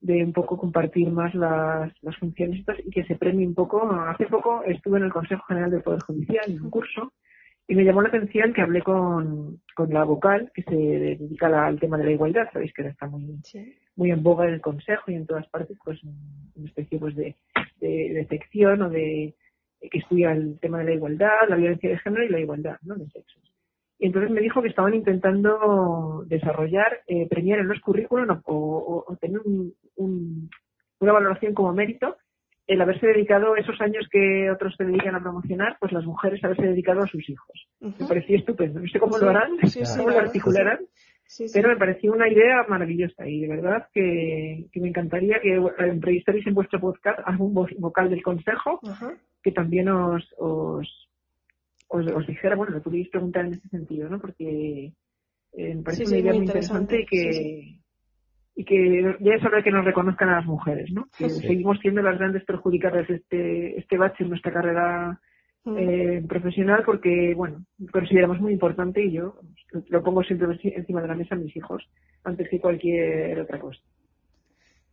de un poco compartir más las, las funciones y que se premie un poco. Hace poco estuve en el Consejo General del Poder Judicial en un curso y me llamó la atención que hablé con, con la vocal que se dedica al tema de la igualdad. Sabéis que está muy, muy en boga en el Consejo y en todas partes, pues una especie pues, de, de, de sección o de que estudia el tema de la igualdad, la violencia de género y la igualdad ¿no? de sexos. Y entonces me dijo que estaban intentando desarrollar, eh, premiar en los currículos o, tener una valoración como mérito el haberse dedicado esos años que otros se dedican a promocionar, pues las mujeres haberse dedicado a sus hijos. Me parecía estupendo. No sé cómo lo harán, cómo lo articularán, pero me pareció una idea maravillosa y de verdad que, me encantaría que entrevistarais en vuestro podcast algún vocal del consejo que también os, os os, dijera, bueno, lo pudierais preguntar en ese sentido, ¿no? Porque eh, me parece una idea muy interesante, y, que, y que ya es hora de que nos reconozcan a las mujeres, ¿no? Que seguimos siendo las grandes perjudicadas de este, este bache en nuestra carrera mm. eh, profesional porque, bueno, consideramos muy importante y yo lo pongo siempre encima de la mesa a mis hijos antes que cualquier otra cosa.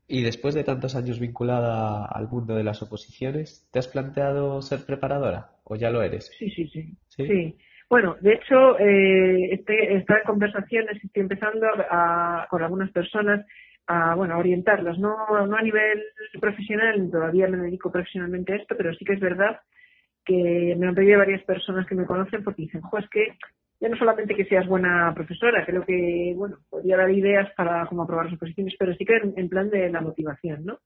Y después de tantos años vinculada al mundo de las oposiciones, ¿te has planteado ser preparadora o ya lo eres? Sí, sí, sí. Sí. Bueno, de hecho, eh, este, esta conversaciones estoy empezando a, con algunas personas a, bueno, a orientarlas, no, no a nivel profesional, todavía me dedico profesionalmente a esto, pero sí que es verdad que me han pedido varias personas que me conocen porque dicen, jo, es que ya no solamente que seas buena profesora, creo que, bueno, podría dar ideas para cómo aprobar las oposiciones, pero sí que en, plan de la motivación, ¿no?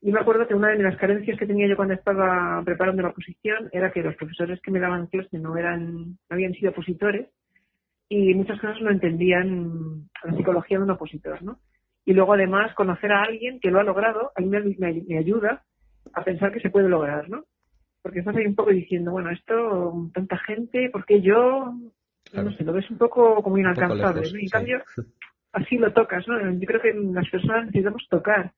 Y me acuerdo que una de las carencias que tenía yo cuando estaba preparando la oposición era que los profesores que me daban clase no eran, no habían sido opositores y muchas cosas no entendían la psicología de un opositor, ¿no? Y luego además conocer a alguien que lo ha logrado, a mí me, me ayuda a pensar que se puede lograr, ¿no? Porque estás ahí un poco diciendo, bueno, esto, tanta gente, ¿por qué yo? No sé, lo ves un poco como inalcanzable, en cambio, así lo tocas, ¿no? Yo creo que las personas necesitamos tocar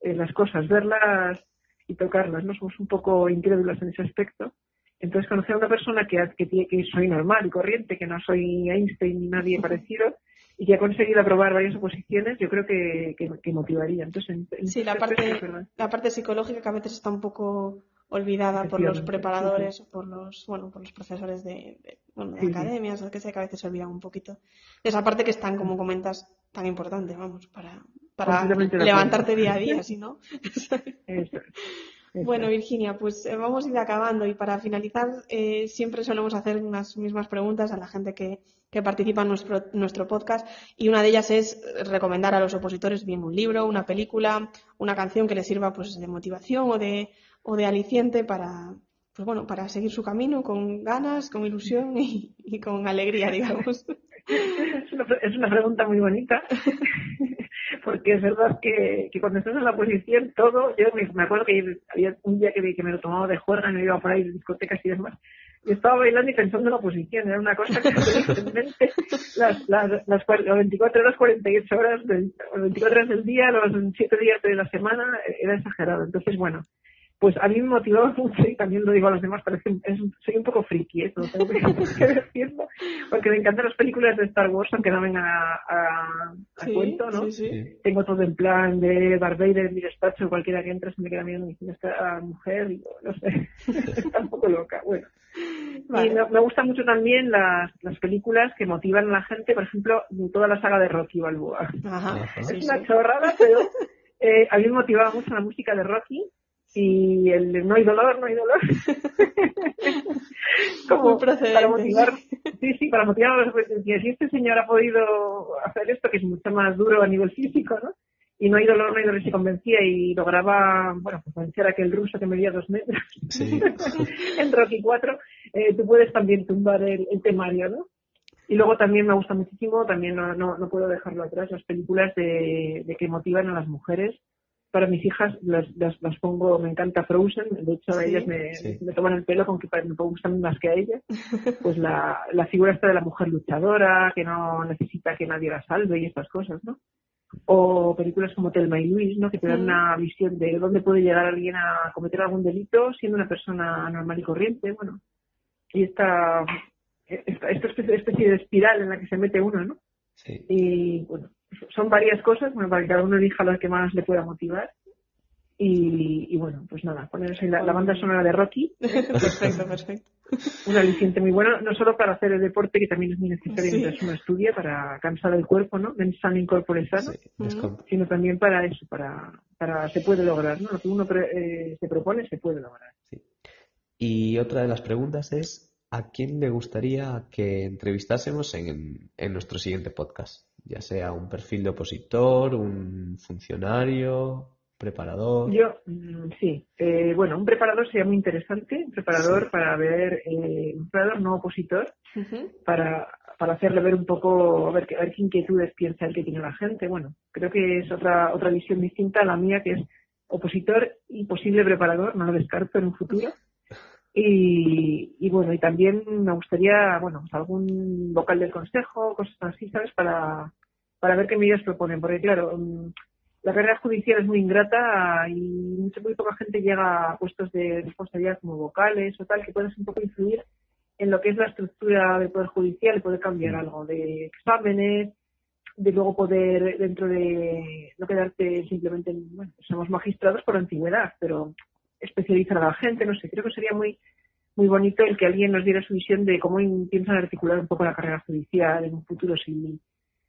eh, las cosas, verlas y tocarlas, ¿no? Somos un poco incrédulas en ese aspecto. Entonces, conocer a una persona que, que, que soy normal y corriente, que no soy Einstein ni nadie parecido, y que ha conseguido aprobar varias oposiciones, yo creo que, que, motivaría. Entonces, sí, la parte, la parte psicológica que a veces está un poco olvidada por los preparadores o por los bueno por los profesores de, bueno, de academias que sé que a veces se olvidan un poquito. Esa parte que es tan como comentas tan importante vamos para para levantarte día a día si no. Bueno Virginia pues eh, vamos a ir acabando y para finalizar eh, siempre solemos hacer unas mismas preguntas a la gente que, que participa en nuestro, nuestro podcast y una de ellas es recomendar a los opositores bien un libro, una película, una canción que les sirva pues de motivación o de o de aliciente para, pues bueno, para seguir su camino con ganas, con ilusión y, con alegría, digamos. Es una, es una pregunta muy bonita, porque es verdad que, que, cuando estás en la posición, todo, yo me, acuerdo que había un día que, que me lo tomaba de juerga y me iba por ahí de discotecas y demás, y estaba bailando y pensando en la posición, era una cosa que en mente las, las, las, 24 horas, 48 horas, del, 24 horas del día, los 7 días de la semana, era exagerado. Entonces, bueno, pues a mí me motivaba mucho y también lo digo a los demás, parece, es, soy un poco friki, eso tengo que, decirlo, porque me encantan las películas de Star Wars, aunque no vengan a, a, cuento, ¿no? Tengo todo en plan de Darth Vader en mi despacho, cualquiera que entre se me queda mirando y dice, esta mujer, y no sé, está un poco loca, bueno. Y me, gustan mucho también las, las películas que motivan a la gente, por ejemplo, toda la saga de Rocky Balboa. es una chorrada, pero eh, a mí me motivaba mucho la música de Rocky y el no hay dolor, no hay dolor. Como para motivar, sí, sí, para motivar, si este señor ha podido hacer esto, que es mucho más duro a nivel físico, ¿no? Y no hay dolor, no hay dolor, se convencía y lograba, bueno, pues convencer a aquel ruso que medía dos metros en Rocky 4, eh, tú puedes también tumbar el, temario, ¿no? Y luego también me gusta muchísimo, también no, no, no puedo dejarlo atrás, las películas de, de que motivan a las mujeres para mis hijas las, las, las, pongo, me encanta Frozen, de hecho ellas me, me, toman el pelo con que me gustan más que a ellas, pues la, la figura esta de la mujer luchadora, que no necesita que nadie la salve y estas cosas, ¿no? O películas como Telma y Luis, ¿no? Que te dan mm. una visión de dónde puede llegar alguien a cometer algún delito siendo una persona normal y corriente, bueno. Y esta, esta, esta especie, especie de espiral en la que se mete uno, ¿no? Sí. Y bueno, son varias cosas, bueno, para que cada uno elija lo que más le pueda motivar. Y, bueno, pues nada, poneros la, la, banda sonora de Rocky. perfecto, perfecto. Un aliciente muy bueno, no solo para hacer el deporte, que también es muy necesario mientras uno estudia, para cansar el cuerpo, ¿no? Men sano incorpore sano, sino también para eso, para, para se puede lograr, ¿no? Lo que uno eh, se propone se puede lograr. Y otra de las preguntas es, ¿a quién le gustaría que entrevistásemos en, en nuestro siguiente podcast? Ya sea un perfil de opositor, un funcionario, preparador. Yo, mm, sí, eh, bueno, un preparador sería muy interesante, un preparador para ver, eh, un preparador no opositor, para, para hacerle ver un poco, a ver, a ver qué inquietudes piensa el que tiene la gente. Bueno, creo que es otra, otra visión distinta a la mía, que es opositor y posible preparador, no lo descarto en un futuro. Y, y, bueno, y también me gustaría, bueno, algún vocal del consejo, cosas así, ¿sabes? Para, para ver qué medidas proponen, porque claro, mm, la carrera judicial es muy ingrata y muy poca gente llega a puestos de responsabilidad como vocales o tal, que puedes un poco influir en lo que es la estructura del Poder Judicial y poder cambiar algo de exámenes, de luego poder, dentro de no quedarte simplemente en, bueno, somos magistrados por antigüedad, pero especializar a la gente, no sé, creo que sería muy muy bonito el que alguien nos diera su visión de cómo piensan articular un poco la carrera judicial en un futuro si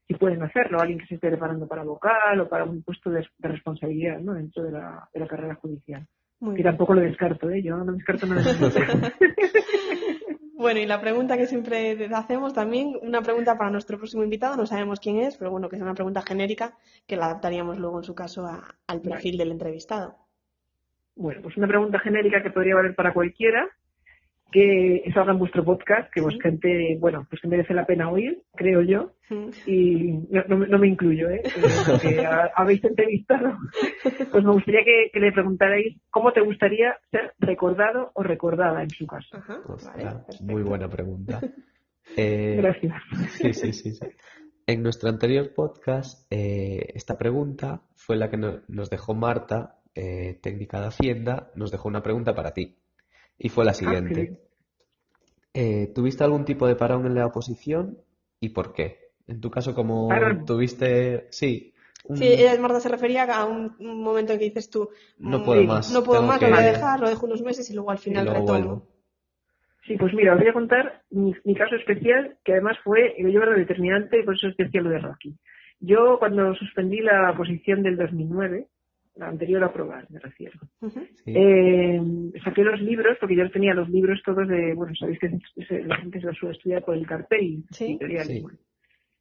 si pueden hacerlo, alguien que se esté preparando para vocal o para un puesto de, responsabilidad ¿no? dentro de la, de la carrera judicial. Muy que tampoco lo descarto, ¿eh? yo no descarto nada. bueno, y la pregunta que siempre hacemos también, una pregunta para nuestro próximo invitado, no sabemos quién es, pero bueno, que es una pregunta genérica que la adaptaríamos luego en su caso al perfil del entrevistado. Bueno, pues una pregunta genérica que podría valer para cualquiera, que salga en vuestro podcast, que vos gente, bueno, pues que merece la pena oír, creo yo, y no, me incluyo, ¿eh? Porque habéis entrevistado, pues me gustaría que, le preguntarais cómo te gustaría ser recordado o recordada en su caso. muy buena pregunta. Eh, Gracias. Sí, sí, sí, En nuestro anterior podcast, eh, esta pregunta fue la que nos dejó Marta, eh, técnica de Hacienda, nos dejó una pregunta para ti. Y fue la ah, siguiente. Eh, ¿Tuviste algún tipo de parón en la oposición y por qué? En tu caso, como tuviste, sí. Sí, Marta se refería a un, momento en que dices tú, no mm, puedo más, no puedo más, lo voy a dejar, lo dejo unos meses y luego al final retomo. Sí, pues mira, os voy a contar mi, caso especial, que además fue, yo era determinante y por eso especial lo de Rocky. Yo cuando suspendí la posición del 2009, la anterior a aprobar, me refiero. eh, saqué los libros, porque yo tenía los libros todos de, bueno, sabéis que la gente se los suele estudiar por el cartel ¿Sí?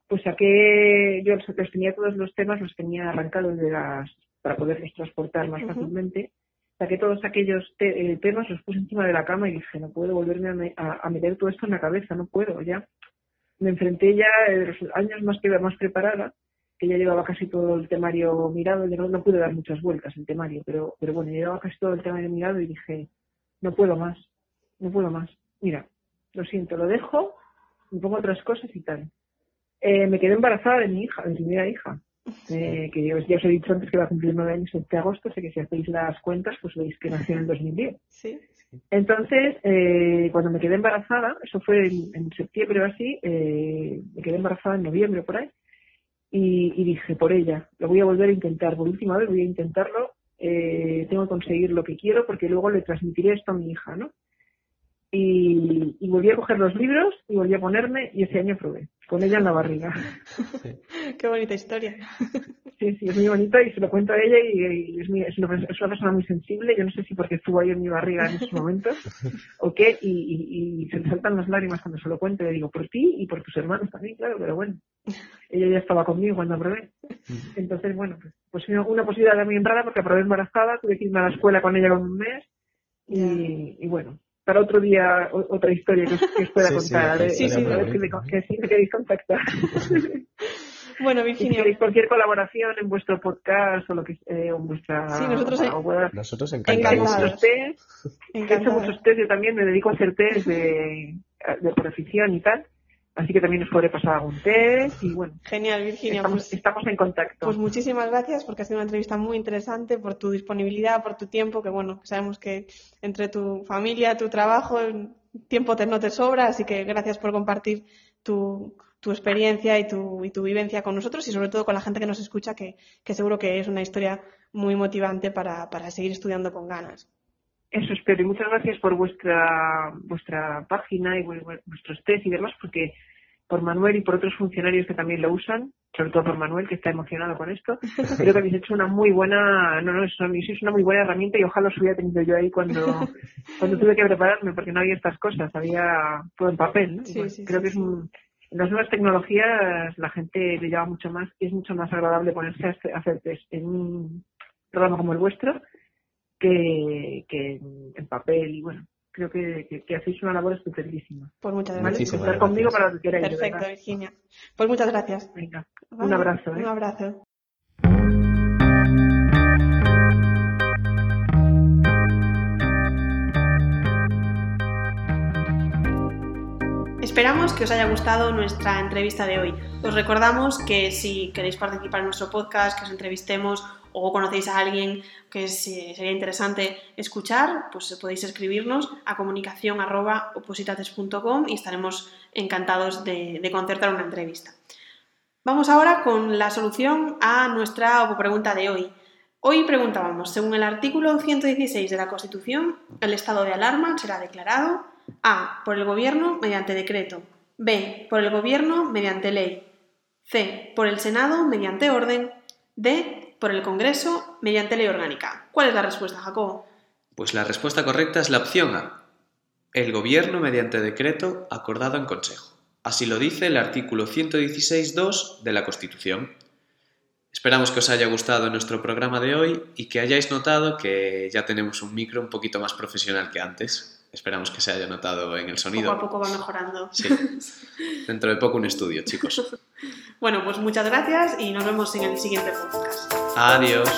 Pues saqué, yo los, tenía todos los temas, los tenía arrancados de las, para poderlos transportar más fácilmente. Saqué todos aquellos eh, temas, los puse encima de la cama y dije, no puedo volverme a, meter todo esto en la cabeza, no puedo ya. Me enfrenté ya eh, los años más que más preparada que ya llevaba casi todo el temario mirado, no, no pude dar muchas vueltas el temario, pero, pero bueno, llevaba casi todo el temario mirado y dije, no puedo más, no puedo más. Mira, lo siento, lo dejo, me pongo otras cosas y tal. Eh, me quedé embarazada de mi hija, de mi primera hija, eh, que ya os he dicho antes que va a cumplir nueve años este agosto, sé que si hacéis las cuentas, pues veis que nació en el 2010. Sí. Entonces, eh, cuando me quedé embarazada, eso fue en, septiembre o así, me quedé embarazada en noviembre por ahí, y, dije, por ella, lo voy a volver a intentar, por última vez voy a intentarlo, eh, tengo que conseguir lo que quiero porque luego le transmitiré esto a mi hija, ¿no? Y, y, volví a coger los libros y volví a ponerme y ese año probé, con ella en la barriga. Qué bonita historia. Sí, sí, es muy bonita y se lo cuento a ella y, es, es, una, persona muy sensible. Yo no sé si porque estuvo ahí en mi barriga en esos momentos o qué, y, se le saltan las lágrimas cuando se lo cuento. Le digo, por ti y por tus hermanos también, claro, pero bueno, ella ya estaba conmigo cuando aprobé. Entonces, bueno, pues, pues una posibilidad muy rara porque aprobé embarazada, tuve que irme a la escuela con ella con un mes y, bueno, para otro día otra historia que os, pueda contar. Sí, sí, a ver si me, que, si me queréis contactar. Bueno, Virginia. Si queréis cualquier colaboración en vuestro podcast o lo que eh, en vuestra. Sí, nosotros, nosotros encantados. Muchos test, he hecho muchos test, yo también me dedico a hacer test de, de profesión y tal. Así que también os podré pasar algún test y bueno. Genial, Virginia. Estamos, pues, estamos, en contacto. Pues muchísimas gracias porque ha sido una entrevista muy interesante por tu disponibilidad, por tu tiempo, que bueno, sabemos que entre tu familia, tu trabajo, tiempo te, no te sobra, así que gracias por compartir tu, tu experiencia y tu, y tu vivencia con nosotros y sobre todo con la gente que nos escucha, que, que seguro que es una historia muy motivante para, para seguir estudiando con ganas. Eso espero y muchas gracias por vuestra vuestra página y vuestros test y demás, porque por Manuel y por otros funcionarios que también lo usan, sobre todo por Manuel que está emocionado con esto, creo que habéis hecho una muy buena, no, no, es una muy buena herramienta y ojalá os hubiera tenido yo ahí cuando, cuando tuve que prepararme, porque no había estas cosas, había todo en papel. ¿no? creo que es un, en las nuevas tecnologías la gente le lleva mucho más y es mucho más agradable ponerse a hacer test en un programa como el vuestro que, que en papel y bueno, creo que, que, hacéis una labor estupendísima. Pues muchas gracias. Estar conmigo para lo que queráis. Perfecto, Virginia. Pues muchas gracias. Venga, un abrazo. ¿eh? Un abrazo. Esperamos que os haya gustado nuestra entrevista de hoy. Os recordamos que si queréis participar en nuestro podcast, que os entrevistemos o conocéis a alguien que sería interesante escuchar, pues podéis escribirnos a comunicación.opositates.com y estaremos encantados de, de concertar una entrevista. Vamos ahora con la solución a nuestra pregunta de hoy. Hoy preguntábamos, según el artículo 116 de la Constitución, el estado de alarma será declarado A. por el Gobierno mediante decreto, B. por el Gobierno mediante ley, C. por el Senado mediante orden, D. por el Congreso mediante ley orgánica. ¿Cuál es la respuesta, Jacobo? Pues la respuesta correcta es la opción A. El Gobierno mediante decreto acordado en Consejo. Así lo dice el artículo 116.2 de la Constitución. Esperamos que os haya gustado nuestro programa de hoy y que hayáis notado que ya tenemos un micro un poquito más profesional que antes. Esperamos que se haya notado en el sonido. Poco a poco va mejorando. Sí. Dentro de poco un estudio, chicos. bueno, pues muchas gracias y nos vemos en el siguiente podcast. Adiós.